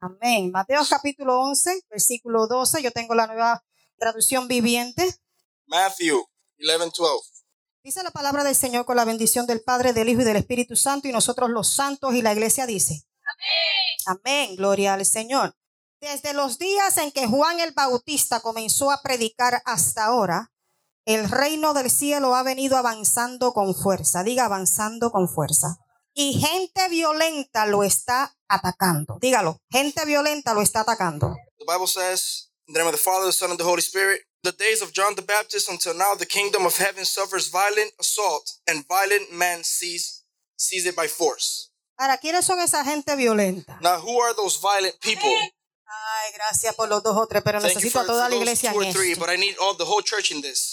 Amén. Mateo capítulo 11, versículo 12. Yo tengo la nueva traducción viviente. Matthew 11, 12. Dice la palabra del Señor con la bendición del Padre, del Hijo y del Espíritu Santo y nosotros los santos y la iglesia dice. Amén. Amén. Gloria al Señor. Desde los días en que Juan el Bautista comenzó a predicar hasta ahora, el reino del cielo ha venido avanzando con fuerza. Diga avanzando con fuerza. Y gente violenta lo está atacando. Dígalo. Gente violenta lo está atacando. The Bible says, in the name of the Father, the Son, and the Holy Spirit, the days of John the Baptist until now, the kingdom of heaven suffers violent assault, and violent men seize, seize it by force. Ahora, ¿quiénes son esa gente violenta? Now, who are those violent people? Ay, gracias por los dos o tres, pero Thank necesito for, a toda la iglesia en three, esto.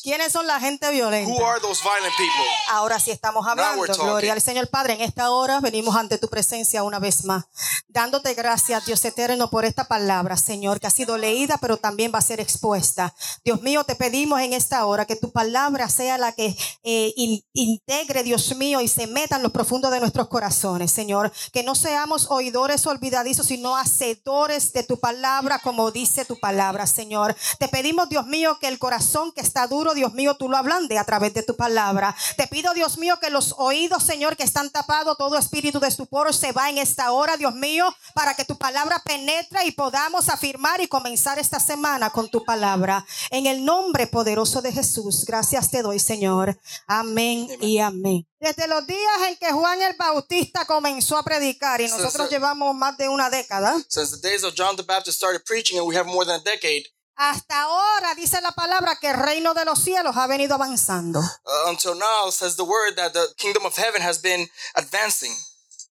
¿Quiénes son la gente violenta? Who are those violent people? Ahora sí estamos hablando. Gloria al Señor Padre. En esta hora venimos ante tu presencia una vez más, dándote gracias, Dios eterno, por esta palabra, Señor, que ha sido leída, pero también va a ser expuesta. Dios mío, te pedimos en esta hora que tu palabra sea la que eh, in- integre, Dios mío, y se meta en lo profundo de nuestros corazones, Señor. Que no seamos oidores olvidadizos, sino hacedores de tu palabra, como dice tu palabra, Señor. Te pedimos, Dios mío, que el corazón que está duro, Dios mío, tú lo ablande a través de tu palabra. Te pido, Dios mío, que los oídos, Señor, que están tapados, todo espíritu de estupor se va en esta hora, Dios mío, para que tu palabra penetre y podamos afirmar y comenzar esta semana con tu palabra. En el nombre poderoso de Jesús, gracias te doy, Señor. Amén, y amén. Desde los días en que Juan el Bautista comenzó a predicar y nosotros sí. llevamos más de una década, Since the days of John the Baptist started preaching, and we have more than a decade, hasta ahora dice la palabra que el reino de los cielos ha venido avanzando. uh, until now, says the word that the kingdom of heaven has been advancing,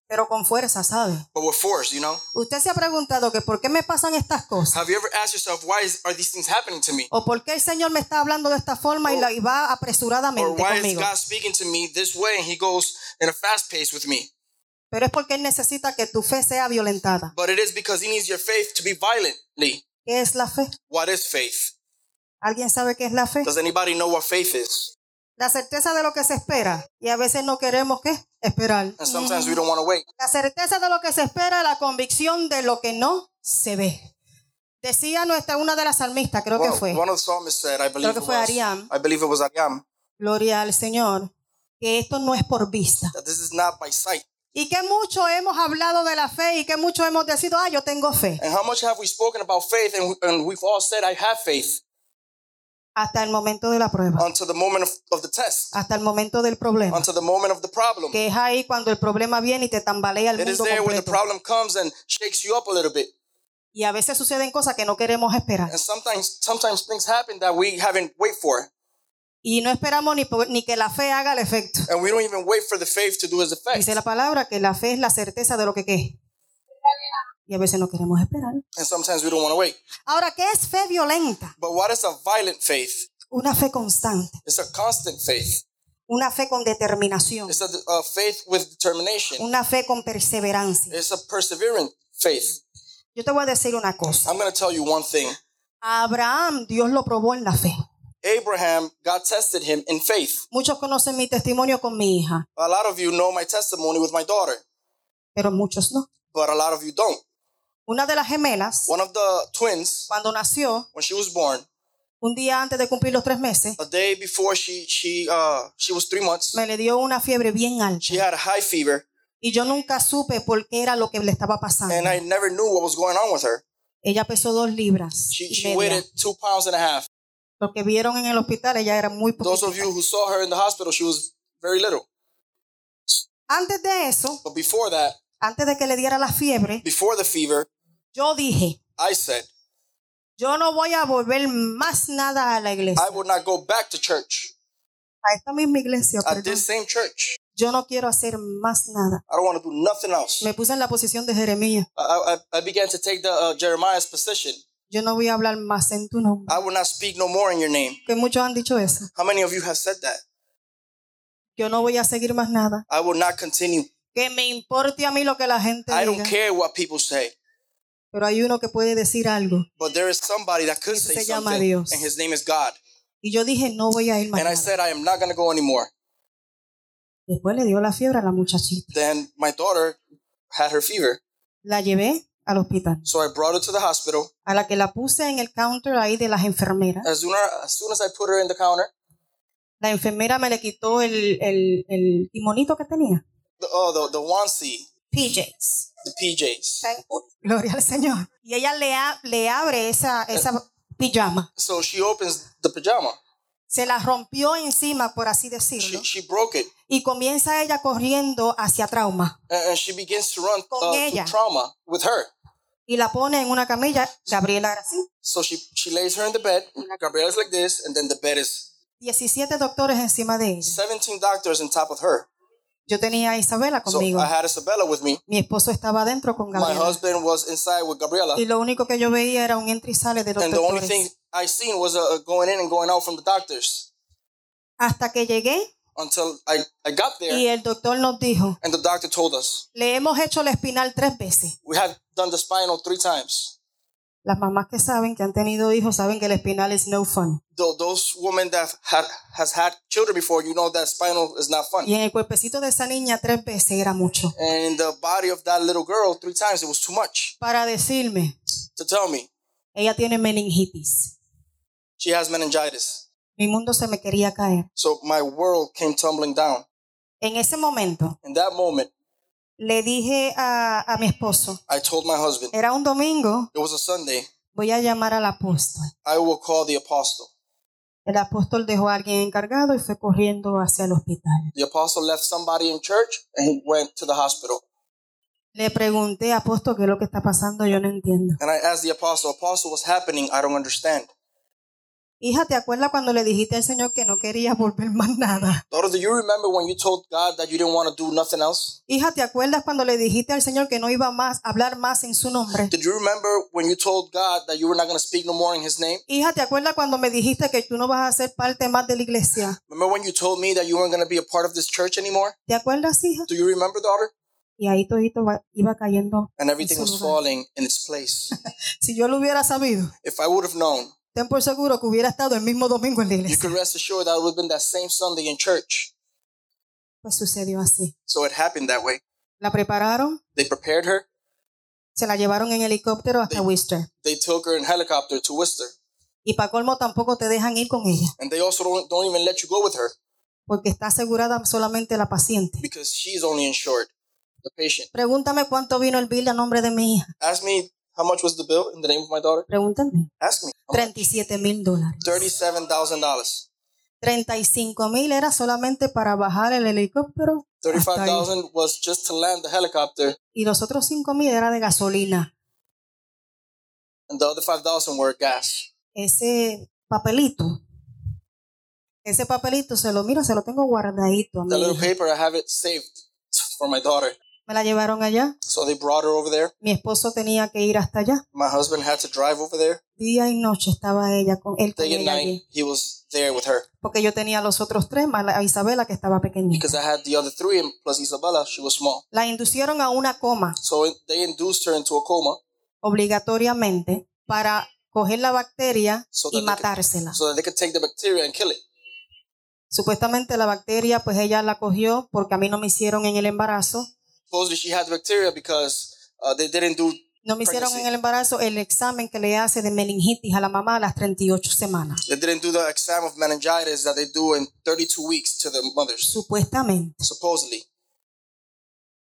Pero con fuerza, ¿sabe? but with force, you know? Usted se ha preguntado que por qué me pasan estas cosas. Have you ever asked yourself, why is, are these things happening to me? O por qué el Señor me está hablando de esta forma y, la, y va Or apresuradamente is conmigo. God speaking to me this way and he goes in a fast pace with me? Pero es porque Él necesita que tu fe sea violentada. But it is because he needs your faith to be violently. ¿Qué es la fe? What is faith? ¿Alguien sabe qué es la fe? Does anybody know what faith is? La certeza de lo que se espera. Y a veces no queremos? Esperar. And sometimes we don't want to wait. La certeza de lo que se espera, la convicción de lo que no se ve. Decía nuestra una de las salmistas, creo que fue, one of the psalmists said, I believe que it fue Ariam. I believe it was Ariam, gloria al Señor, que esto no es por vista. that this is not by sight. Y que mucho hemos hablado de la fe y que mucho hemos decidido, ah, yo tengo fe. And how much have we spoken about faith and, and we've all said, I have faith Hasta el momento de la prueba, until the moment of, of the test, hasta el momento del problema. until the moment of the problem. Que es ahí cuando el problema viene y te tambalea el It is mundo there when the completo. problem comes and shakes you up a little bit. Y a veces suceden cosas que no queremos esperar. And sometimes, sometimes things happen that we haven't wait for, Y no esperamos ni, po- ni que la fe haga el efecto. and we don't even wait for the faith to do its effect. Dice la palabra que la fe es la certeza de lo que qué. Y a veces no queremos esperar. And sometimes we don't want to wait. Ahora, ¿qué es fe violenta? But what is a violent faith? Una fe constante, It's a constant faith. una fe con determinación, It's a, a faith with determination. una fe con perseverancia. It's a perseverant faith. Yo te voy a decir una cosa. I'm going to tell you one thing. Abraham Dios lo probó en la fe. Abraham, God tested him in faith. Muchos conocen mi testimonio con mi hija, A lot of you know my testimony with my daughter, pero muchos no. but a lot of you don't. Una de las gemelas, One of the twins, cuando nació, when she was born, un día antes de cumplir los tres meses, a day before she she uh she was three months, me le dio una fiebre bien alta. she had a high fever, Y yo nunca supe por qué era lo que le estaba pasando. and I never knew what was going on with her. Ella pesó dos libras. She y she media. weighed two pounds and a half. Los que vieron en el hospital, ella era muy Those of poquita. you who saw her in the hospital, she was very little. Antes de eso, But before that, antes de que le diera la fiebre, before the fever, yo dije, I said yo no voy a volver más nada a la iglesia. I would not go back to church A esta misma iglesia, at this same church. Yo no quiero hacer más nada. I don't want to do nothing else. Me puse en la posición de Jeremías. I, I, I began to take the uh, Jeremiah's position. Yo no voy a hablar más en tu nombre. I will not speak no more in your name. Que muchos han dicho eso. How many of you have said that? Yo no voy a seguir más nada. I will not continue. Que me importe a mí lo que la gente I don't diga. care what people say. Pero hay uno que puede decir algo. But there is somebody that could say se llama something, Dios. and his name is God. Y yo dije, no voy a ir más And I nada. said, I am not going to go anymore. Después le dio la fiebre a la muchachita. Then my daughter had her fever. La llevé al hospital. So I brought her to the hospital. A la que la puse en el counter ahí de las enfermeras, As soon as, as soon as I put her in the counter, la enfermera me le quitó el, el, el timonito que tenía. the, oh, the, the onesie, PJs. The PJs. Gloria al Señor. Y ella le, a- le abre esa, esa pijama. So she opens the pajama. Se la rompió encima, por así She, decirlo. she broke it. Y comienza ella corriendo hacia trauma. And, and she begins to run Con uh, to ella. trauma with her. Y la pone en una camilla. Gabriela era así. So she, she lays her in the bed. Gabriella's like this, and then the bed is 17 doctores encima de ella. 17 doctors on top of her. Yo tenía a Isabela So conmigo. I had Isabella with me. Mi esposo estaba adentro con My Gabriela. husband was inside with Gabriela. Y lo único que yo veía era un entra y sale de los And the only thing doctores. I seen was uh, going in and going out from the doctors Hasta que llegué until I, I got there y el doctor nos dijo, and the doctor told us le hemos hecho la espinal tres veces. we had done the spinal three times. Las mamás que saben, que han tenido hijos, saben que el espinal es no fun. Those women that has had children before, you know that spinal is not fun. Y en el cuerpecito de esa niña tres veces era mucho. And in the body of that little girl, three times it was too much Para decirme, to tell me ella tiene meningitis. she has meningitis. Mi mundo se me quería caer. So my world came tumbling down. En ese momento In that moment, le dije a, a mi esposo, I told my husband, era un domingo, it was a Sunday, voy a llamar al apóstol. I will call the apostle. El apóstol dejó a alguien encargado y fue corriendo hacia el hospital. The apostle left somebody in church and he went to the hospital. Le pregunté, apóstol, ¿qué es lo que está pasando? Yo no entiendo. And I asked the apostle, Apostle, what's happening? I don't understand. Hija, ¿te acuerdas cuando le dijiste al Señor que no querías volver más nada? Daughter, do you remember when you told God that you didn't want to do nothing else? Hija, ¿te acuerdas cuando le dijiste al Señor que no iba más a hablar más en su nombre? Did you remember when you told God that you were not going to speak no more in His name? Hija, ¿te acuerdas cuando me dijiste que tú no vas a ser parte más de la iglesia? Remember when you told me that you weren't going to be a part of this church anymore? ¿Te acuerdas, hija? Do you remember, daughter? Y ahí todito iba cayendo. And everything was falling in its place. Si yo lo hubiera sabido, if I would have known, ten por seguro que hubiera estado el mismo domingo en la you iglesia. could rest assured that would have been that same Sunday in church. Pues sucedió así. So it happened that way. La prepararon, They prepared her. se la llevaron en helicóptero hasta Worcester. They took her in helicopter to Worcester. Y para colmo tampoco te dejan ir con ella, And they also don't, don't even let you go with her porque está asegurada solamente la paciente. because she's only insured, the patient. Pregúntame cuánto vino el bill a nombre de mi hija. Ask me how much was the bill in the name of my daughter. Pregúntame. Ask me. How much? 37 mil dólares. $37,000. 35 mil era solamente para bajar el helicóptero. hasta ahí. 35000 was just to land the helicopter, Y los otros 5 mil era de gasolina. and the other 5000 were gas. Ese papelito. Ese papelito se lo, mira, se lo tengo guardadito. a That little paper, I have it saved for my daughter. Me la llevaron allá. So they brought her over there. Mi esposo tenía que ir hasta allá. My husband had to drive over there. Día y noche estaba ella con él con Day and ella night, allí. he was there with her. Porque yo tenía los otros tres, más a Isabela que estaba pequeñita. Because I had the other three, and plus Isabella, she was small. La inducieron a una coma So they induced her into a coma obligatoriamente para coger la bacteria So y they could- matársela. so that they could take the bacteria and kill it. Supuestamente la bacteria, pues ella la cogió porque a mí no me hicieron en el embarazo. Supposedly she had the bacteria because uh, they didn't do No me hicieron Pregnancy. en el embarazo el examen que le hace de meningitis a la mamá a las 38 semanas. they didn't do the exam of meningitis that they do in 32 weeks to the mothers. Supuestamente. Supposedly,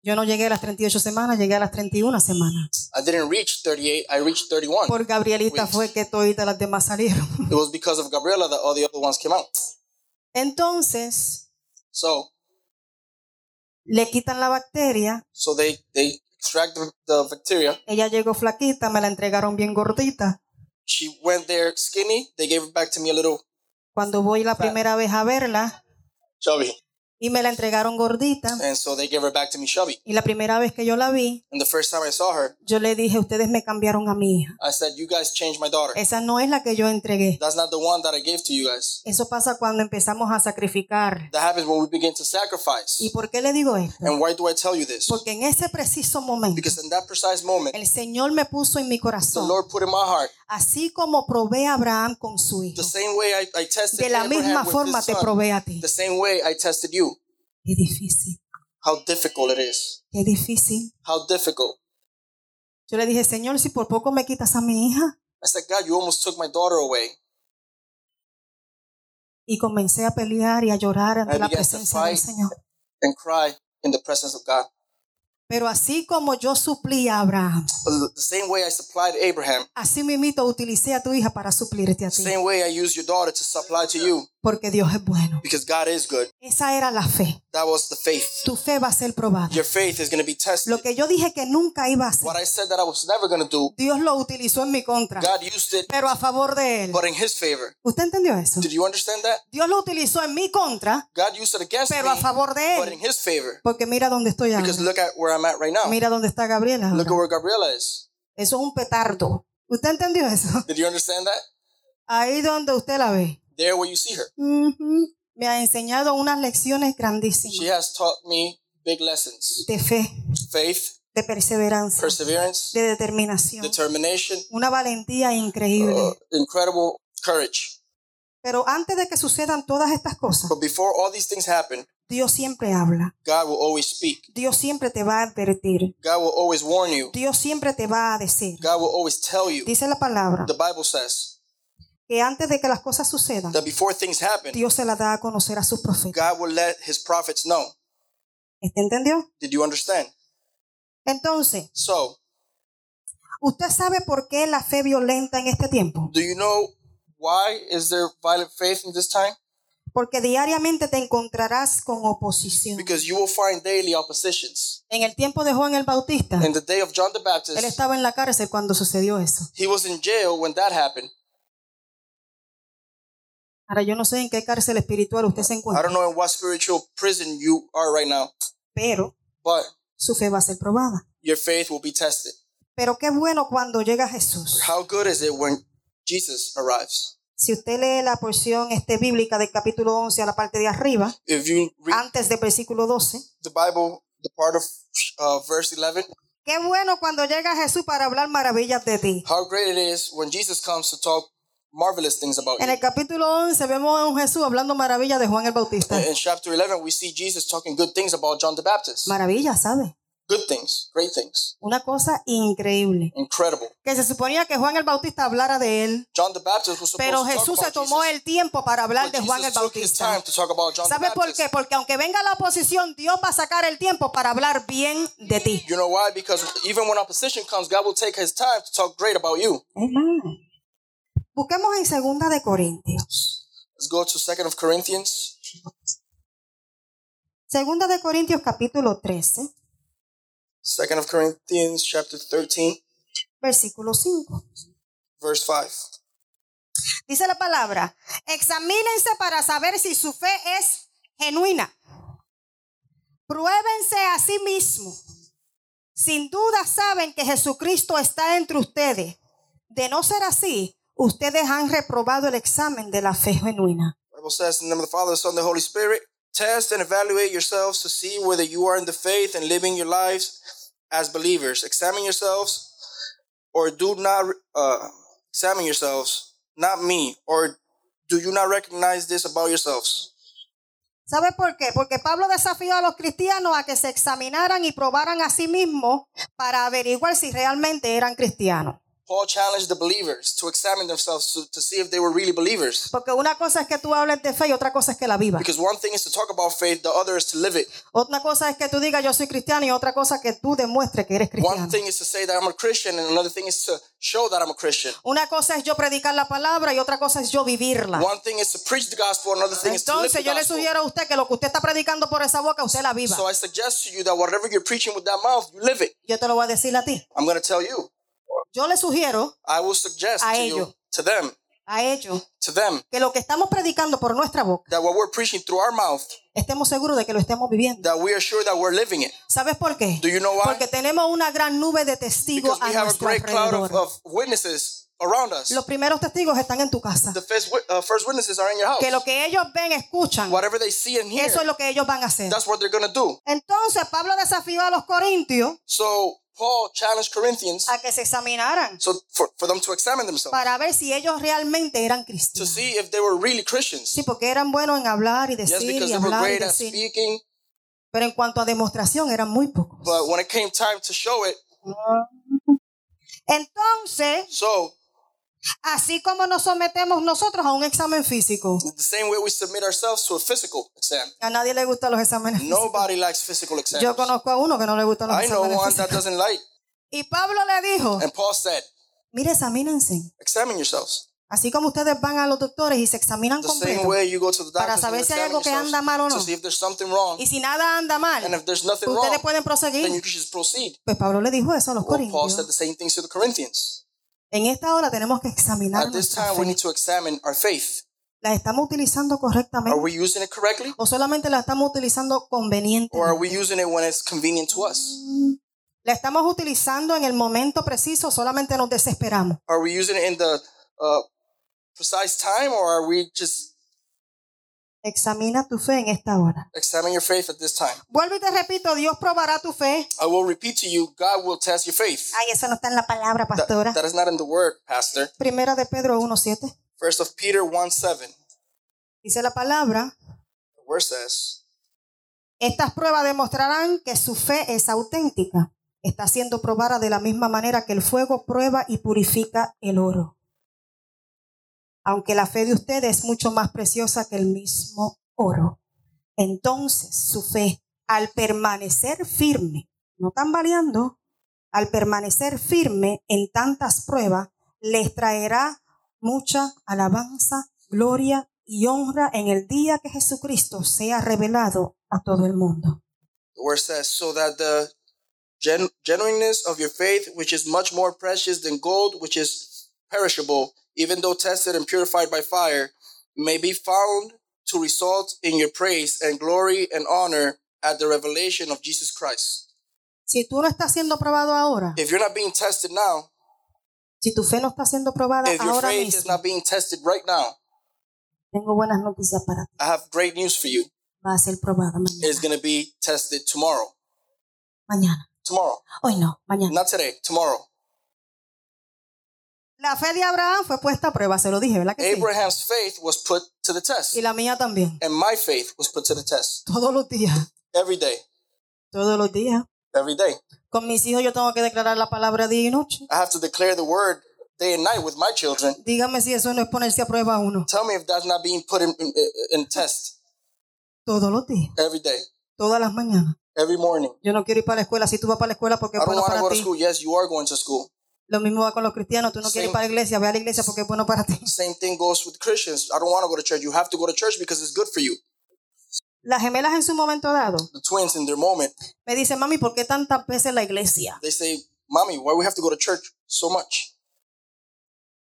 Yo no llegué a las 38 semanas, llegué a las 31 semanas. I didn't reach 38. I reached 31. Por Gabrielita Weeks. fue que todas las demás salieron. It was because of Gabriela that all the other ones came out. Entonces, So, le quitan la bacteria. so they they extract the, the bacteria. Ella llegó flaquita, me la entregaron bien gordita. She went there skinny. They gave it back to me a little Cuando voy la primera vez a verla chubby, y me la entregaron gordita. and so they gave her back to me chubby. Y la primera vez que yo la vi, And the first time I saw her, yo le dije, ustedes me cambiaron a mi hija. I said, "You guys changed my daughter. Esa no es la que yo entregué. That's not the one that I gave to you guys." Eso pasa cuando empezamos a sacrificar. That happens when we begin to sacrifice. ¿Y por qué le digo esto? And why do I tell you this? Porque en ese preciso momento Because in that precise moment, el Señor me puso en mi the corazón, Lord put in my heart así como probé a Abraham con su hijo, the same way I, I tested de la misma forma te probé a ti. the same way I tested you. Qué difícil, How difficult it is. qué difícil. How difficult. Yo le dije, Señor, si por poco me quitas a mi hija. I said, God, you almost took my daughter away. Y comencé a pelear y a llorar ante I la presencia del. Señor. and cry in the presence of God. Pero así como yo suplí a Abraham, the same way I supplied Abraham, así mismito utilicé a tu hija para suplirte a ti. same way I used your daughter to supply to you Porque Dios es bueno. because God is good. Esa era la fe. That was the faith. Tu fe va a ser probada. Your faith is going to be tested. Lo que yo dije que nunca iba a hacer, What I said that I was never going to do, Dios lo utilizó en mi contra, God used it, pero a favor de él. but in His favor. ¿Usted entendió eso? Did you understand that? Dios lo utilizó en mi contra, God used it against pero a me, favor de but in él. His favor. Porque mira dónde estoy ahora. Because look at where I'm at right now. Mira dónde está Gabriela. Look at where Gabriela is. Eso es un petardo. ¿Usted entendió eso? Did you understand that? Ahí donde usted la ve. There where you see her. Me ha enseñado unas lecciones She grandísimas has taught me big lessons. de fe, Faith, de perseverancia, perseverance, de determinación, determination, una valentía increíble. uh, incredible courage. Pero antes de que sucedan todas estas cosas, But before all these things happen, Dios siempre habla. God will always speak. Dios siempre te va a advertir. God will always warn you. Dios siempre te va a decir. God will always tell you. Dice la palabra The Bible says que antes de que las cosas sucedan, that before things happen, Dios se las da a conocer a sus profetas. God will let his prophets know. ¿Usted entendió? Did you understand? Entonces, So, ¿usted sabe por qué la fe violenta en este tiempo? do you know why is there violent faith in this time? Porque diariamente te encontrarás con oposición. Because you will find daily oppositions. En el tiempo de Juan el Bautista, In the day of John the él Baptist, estaba en la cárcel cuando sucedió eso. he was in jail when that happened. Ahora yo no sé en qué cárcel espiritual usted se I encuentra, don't know in what spiritual prison you are right now, pero but su fe va a ser probada. your faith will be tested. Pero qué bueno cuando llega Jesús. How good is it when Jesus arrives? Si usted lee la porción este, bíblica del capítulo 11 a la parte de arriba, If you read antes del versículo 12, the Bible, the part of uh, verse 11, qué bueno cuando llega Jesús para hablar maravillas de ti. how great it is when Jesus comes to talk marvelous things about En el capítulo 11 vemos a un Jesús hablando maravillas de Juan el Bautista. In chapter 11, we see Jesus talking good things about John the Baptist. Maravillas, ¿sabe? Good things, great things, Una cosa increíble. incredible. Que se suponía que Juan el Bautista hablara de él, John the Baptist was supposed pero to talk Jesús se tomó Jesus, el tiempo para hablar but de Juan el Jesus time Bautista. to talk about John the ¿Sabe por qué? Porque aunque venga la oposición, Dios va a sacar el tiempo para hablar bien de ti. You know why? Because even when opposition comes, God will take his time to talk great about you. Amen. Busquemos en segunda de Corintios. Let's go to 2nd of Corinthians, Segunda de Corintios capítulo 13, 2nd of Corinthians chapter 13, versículo 5. verse 5. Dice la palabra, examínense para saber si su fe es genuina. Pruébense a sí mismos. Sin duda saben que Jesucristo está entre ustedes. De no ser así, ustedes han reprobado el examen de la fe genuina. Bible says, in the name of the Father, the Son, and the Holy Spirit, test and evaluate yourselves to see whether you are in the faith and living your lives as believers. Examine yourselves, or do not uh, examine yourselves, not me, or do you not recognize this about yourselves? ¿Sabe por qué? Porque Pablo desafió a los cristianos a que se examinaran y probaran a sí mismos para averiguar si realmente eran cristianos. Paul challenged the believers to examine themselves to, to see if they were really believers. Porque una cosa es que tú hables de fe y otra cosa es que la vivas. Because one thing is to talk about faith, the other is to live it. Otra cosa es que tú digas yo soy cristiano y otra cosa que tú demuestres que eres One cristiano. thing is to say that I'm a Christian, and another thing is to show that I'm a Christian. Una cosa es yo predicar la palabra y otra cosa es yo vivirla. One thing is to preach the gospel, another thing is to live the Entonces yo le gospel. sugiero a usted que lo que usted está predicando por esa boca, usted la viva. So I suggest to you that whatever you're preaching with that mouth, you live it. Yo te lo voy a decir a ti. I'm going to tell you. Yo le sugiero I will suggest A to ellos. you, to them, a ellos to them, que lo que estamos predicando por nuestra boca, that what we're preaching through our mouth, estemos seguros de que lo estemos viviendo. that we are sure that we're living it. ¿Sabes por qué? Do you know why? Porque tenemos una gran nube de testigos Because we a have a great cloud of, alrededor. of witnesses around us. Los primeros testigos están en tu casa. The first, uh, first witnesses are in your house. Que lo que ellos ven, escuchan, Whatever they see and hear, eso es lo que ellos van a hacer. that's what they're going to do. Entonces Pablo desafió a los corintios So Paul challenged Corinthians a que se examinaran so for, for them to examine themselves, para ver si ellos realmente eran to cristianos. see if they were really Christians. Sí, porque eran buenos en hablar y Yes, decir because y they were hablar y great at decir. speaking, Pero en cuanto a demostración eran muy pocos. but when it came time to show it, Entonces, So, así como nos sometemos nosotros a un examen físico. the same way we submit ourselves to a physical exam. A nadie le gustan los exámenes físicos. Nobody likes physical exams. Yo conozco a uno que no le gustan los I know exámenes one that doesn't like. Y Pablo le dijo, And Paul said, mire, examínense. examine yourselves. Así como ustedes van a los doctores y se examinan completo. Para saber si hay algo que anda mal o no. wrong. Y si nada anda mal, ustedes wrong, pueden then you proseguir. can just proceed. Pues Pablo le dijo eso a los Well, corintios. En esta hora tenemos que examinar At this nuestra time, we fe. need to examine our faith. ¿La estamos utilizando Are correctamente? we using it correctly? ¿O solamente la estamos utilizando Or are convenientemente? we using it when it's convenient to us? ¿La estamos utilizando en el momento preciso o solamente nos desesperamos? Are we using it in the uh, precise time or are we just Examina tu fe en esta hora. examining your faith at this time? Vuelvo y te repito, Dios probará tu fe. I will repeat to you, God will test your faith. Ay, eso no está en la palabra, That- pastora. that is not in the word, Pastor. Primera de Pedro 1.7. First of Peter 1 7. Dice la palabra, The word says, estas pruebas demostrarán que su fe es auténtica. Está siendo probada de la misma manera que el fuego prueba y purifica el oro. Aunque la fe de ustedes es mucho más preciosa que el mismo oro. Entonces su fe, al permanecer firme, no tambaleando, al permanecer firme en tantas pruebas, les traerá mucha alabanza, gloria y honra en el día que Jesucristo sea revelado a todo el mundo. the word says, so that the gen- genuineness of your faith, which is much more precious than gold, which is perishable, even though tested and purified by fire, may be found to result in your praise and glory and honor at the revelation of Jesus Christ. Si tú no estás siendo probado ahora, If you're not being tested now, si tu fe no está siendo probada if your ahora faith is not being tested right now, tengo buenas noticias para ti. I have great news for you. Va a ser probada mañana. It's going to be tested tomorrow. Mañana. Tomorrow. Hoy no, mañana. Not today, tomorrow. La fe de Abraham fue puesta a prueba, se lo dije, ¿verdad que sí? Abraham's faith was put to the test, Y la mía también. and my faith was put to the test Todos los días. every day. Todos los días. Every day. Con mis hijos yo tengo que declarar la palabra día y noche. I have to declare the word day and night with my children. Dígame si eso no es ponerse a prueba uno. Tell me if that's not being put in, in, in test Todos los días. every day, Todas las mañanas. every morning. Yo no quiero ir para la escuela. Si tú vas para la escuela porque I es don't bueno want to para go to ti. school. Yes, you are going to school. Lo mismo va con los cristianos. Tú no quieres ir Same. para la iglesia. Ve a la iglesia porque es bueno para ti. Same thing goes with Christians. I don't want to go to church. You have to go to church because it's good for you. Las gemelas en su momento dado The twins in their moment, me dicen, mami, ¿por qué tantas veces la iglesia? they say, Mommy, why we have to go to church so much?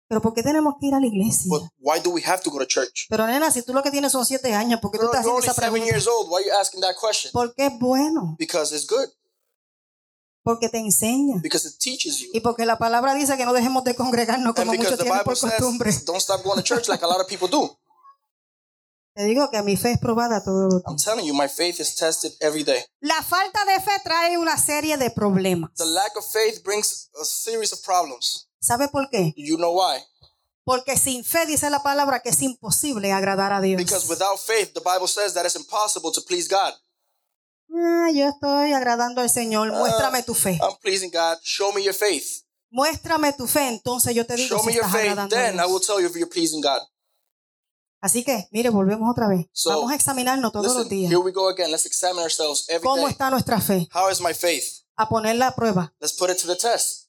Pero ¿por qué tenemos que ir a la iglesia? But why do we have to go to church? Pero nena, si tú lo que tienes son siete años, ¿por qué tú Girl, estás you're haciendo esa pregunta? years old. Why are you asking that question? Porque es bueno, Because it's good. Porque te enseña. Because it teaches you. Y porque la palabra dice que no dejemos de congregarnos como muchos tienen por costumbre. says, don't stop going to church like a lot of people do. Te digo que mi fe es probada todo los I'm telling you, my faith is tested every day. La falta de fe trae una serie de problemas. The lack of faith brings a series of problems. ¿Sabe por qué? You know why? Porque sin fe dice la palabra que es imposible agradar a Dios. Because without faith, the Bible says that it's impossible to please God. Ah, yo estoy agradando al Señor. Ah. Muéstrame tu fe. I'm pleasing God. Show me your faith. Muéstrame tu fe, entonces yo te digo Show si me your estás faith. agradando a Then I Dios. will tell you if you're pleasing God. Así que, mire, volvemos otra vez. So, Vamos a examinarnos todos los Listen, días. here we go again. Let's examine ourselves every ¿Cómo day. está nuestra fe? How is my faith? A ponerla a prueba. Let's put it to the test.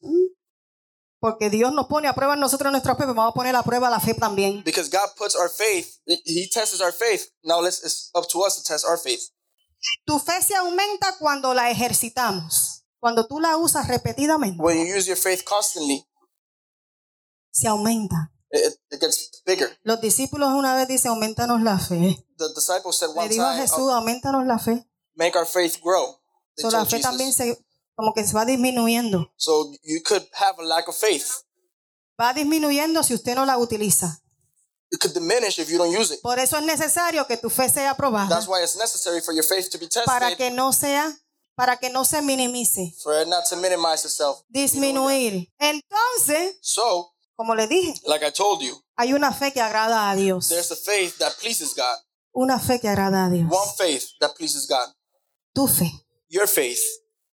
Porque Dios nos pone a prueba en nosotros nuestra fe, pero vamos a poner a prueba la fe también. Because God puts our faith, He tests our faith. Now let's, it's up to us to test our faith. Tu fe se aumenta cuando la ejercitamos. Cuando tú la usas repetidamente, When you use your faith constantly, se aumenta. it, it gets bigger. Los discípulos una vez dicen, aumentanos la fe. The disciples said Le one dijo a time, Jesús, "Oh, aumentanos la fe. make our faith grow. They So, la told fe Jesus. también se, como que se va disminuyendo. So you could have a lack of faith. Va disminuyendo si usted no la utiliza. It could diminish if you don't use it. Por eso es necesario que tu fe sea probada That's why it's necessary for your faith to be tested, para que no sea, para que no se minimice, for it not to minimize itself. disminuir. Entonces, So, como le dije, like I told you, hay una fe que agrada a Dios. there's a faith that pleases God. Una fe que agrada a Dios. One faith that pleases God. Tu fe. Your faith.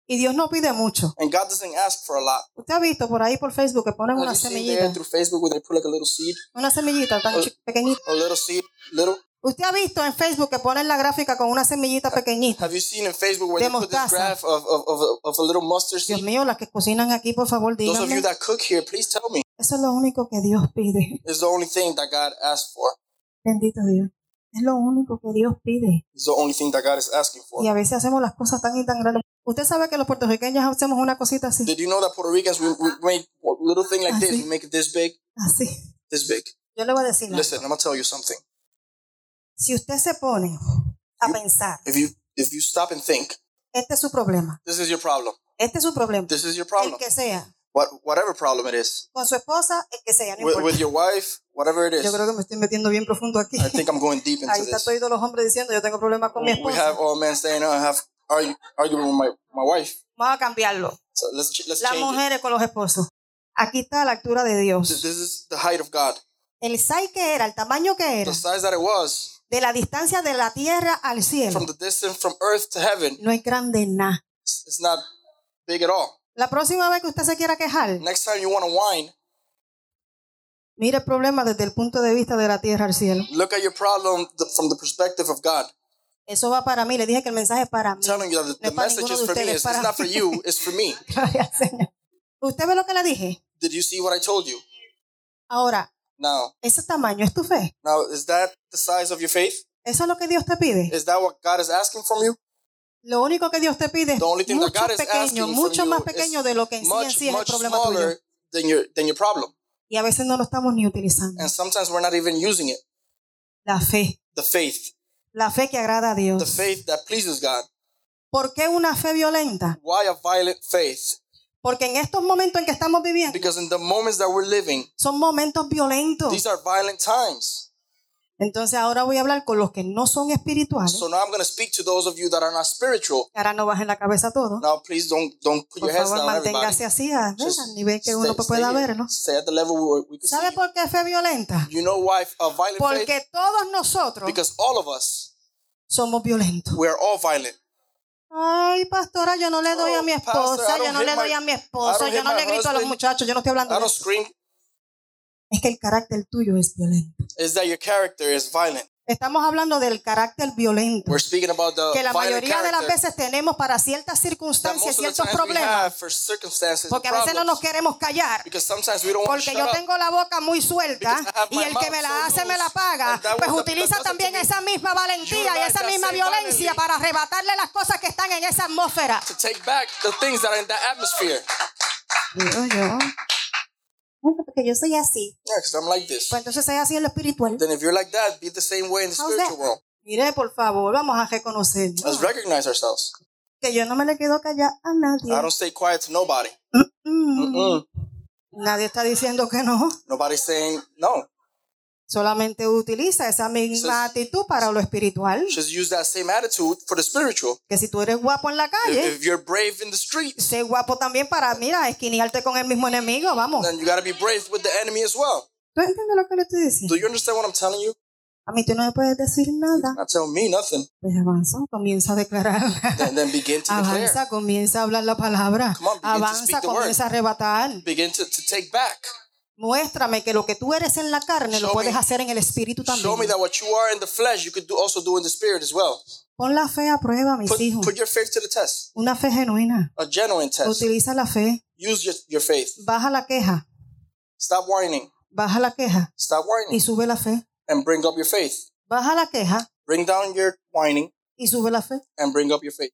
Y Dios no pide mucho. And God doesn't ask for a lot. Usted ha visto por ahí por Facebook que ponen Have una you seen semillita, there through Facebook where they put like a little seed, una semillita tan chi- pequeñita. a little seed, little? Usted ha visto en Facebook que ponen la gráfica con una semillita pequeñita. Have you seen in Facebook where De they put this graph of, of, of, a, of a little mustard Dios seed? mío, las que cocinan aquí, por favor, Those of you that cook here, please tell me. Eso es lo único que Dios pide. It's the only thing that God asked for. Bendito Dios. Es lo único que Dios pide. It's the only thing that God is asking for. Y a veces hacemos las cosas tan y tan grandes. Usted sabe que los puertorriqueños hacemos una cosita así. Did you know that Puerto Ricans, we, we make a little thing like this, Así. we make it this big, Así. this big. Yo le voy a decir algo. Listen, I'm going to tell you something. Si usted se pone a pensar, If you if you stop and think, este es su problema. this is your problem. Este es su problema. This is your El problem. que sea. What, whatever problem it is. Con su esposa, el que sea. No With, importa. with your wife, whatever it is. Yo creo que me estoy metiendo bien profundo aquí. I think I'm going deep into Ahí está this. todos los hombres diciendo, yo tengo problemas con mi We have esposa. all men saying, oh, I have argue, arguing with my, my wife. Vamos a cambiarlo. So let's let's Las change it. mujeres con los esposos. Aquí está la altura de Dios. This is the height of God. El size que era, el tamaño que era, The size that it was de la distancia de la tierra al cielo, from the distance from earth to heaven. no es grande nada. It's not big at all. La próxima vez que usted se quiera quejar, Next time you want to whine, mire el problema desde el punto de vista de la tierra al cielo. look at your problem th- from the perspective of God. Eso va para mí. Le dije que el mensaje es para mí. I'm telling you that the, No the es para message ninguno is de for me. ustedes, It's, para it's not for mí. you. It's for me. Gloria al Señor. ¿Usted ve lo que le dije? Did you see what I told you? Ahora, Now, ese tamaño es tu fe. now is that the size of your faith? Eso es lo que Dios te pide. Is that what God is asking from you? Lo único que Dios te pide es The mucho pequeño, mucho más pequeño de lo que en sí en much, sí es el problema tuyo. than your than your problem. Y a veces no lo estamos ni utilizando. And sometimes we're not even using it. La fe. The faith, La fe que agrada a the Dios. faith that pleases God. ¿Por qué una fe violenta? Why a violent faith? Porque en estos momentos en que estamos viviendo Because in the moments that we're living, son momentos violentos. these are violent times. Entonces ahora voy a hablar con los que no son espirituales. So now I'm going to speak to those of you that are not spiritual. Ahora no bajen la cabeza todo. Now, please don't don't put Por your heads favor, everybody. manténgase así a ver, Just al nivel que stay- uno stay pueda verlo. Stay at the level where we can ¿Sabe por qué fe violenta? You know why a violent faith? Porque todos nosotros Because all of us, somos violentos. we are all violent. Ay, pastora, yo no le doy a mi Oh, pastor, esposa, yo no le my- doy a mi esposo, yo no le grito a los muchachos, yo no estoy hablando I de don't eso. scream. Es que el carácter tuyo es violento. Is that your character is violent? Estamos hablando del carácter violento We're speaking about the que la mayoría de las character veces tenemos para ciertas that circunstancias, most of the ciertos problemas, have for circumstances and porque a veces no nos problems. queremos callar. Because sometimes we don't want to Porque yo tengo la boca muy suelta y el que me la hace me la paga, pues utiliza también esa misma valentía y esa misma violencia para arrebatarle las cosas que están en esa atmósfera. to take back the things that are in that atmosphere. Digo yo. Porque yo soy así. Yeah, because I'm like this. Pues entonces así en lo espiritual. Then if you're like that, be the same way in the How's spiritual that? world. Mire, por favor, vamos a reconocer Let's recognize ourselves. que yo no me le quedo a nadie. I don't stay quiet to nobody. Mm. Nadie está diciendo que no. Nobody's saying no. Solamente utiliza esa misma actitud para lo espiritual. Just use that same attitude for the spiritual. Que si tú eres guapo en la If, calle, if you're brave in the streets, sé guapo también para, mira, esquinearte con el mismo enemigo, vamos. then you got to be brave with the enemy as well. ¿Tú entiendes lo que le estoy diciendo? Do you understand what I'm telling you? A mí tú no me puedes decir nada. Not tell me nothing. Pues avanza, comienza a declarar. Then, then begin to declare. Avanza, comienza a hablar la palabra. On, Avanza, comienza a arrebatar. Begin to, to take back. Muéstrame que lo que tú eres en la carne lo Show puedes me- hacer en el espíritu Show me también. that what you are in the flesh, you could do, also do in the spirit as well. Pon la fe a prueba, mis Put, hijos. put your faith to the test. Una fe genuina. A genuine test. Utiliza la fe. Use your, your faith. Baja la queja. Stop whining. Baja la queja. Stop Y whining. sube la fe. And bring up your faith. Baja la queja. Bring down your whining Y sube la fe. and bring up your faith.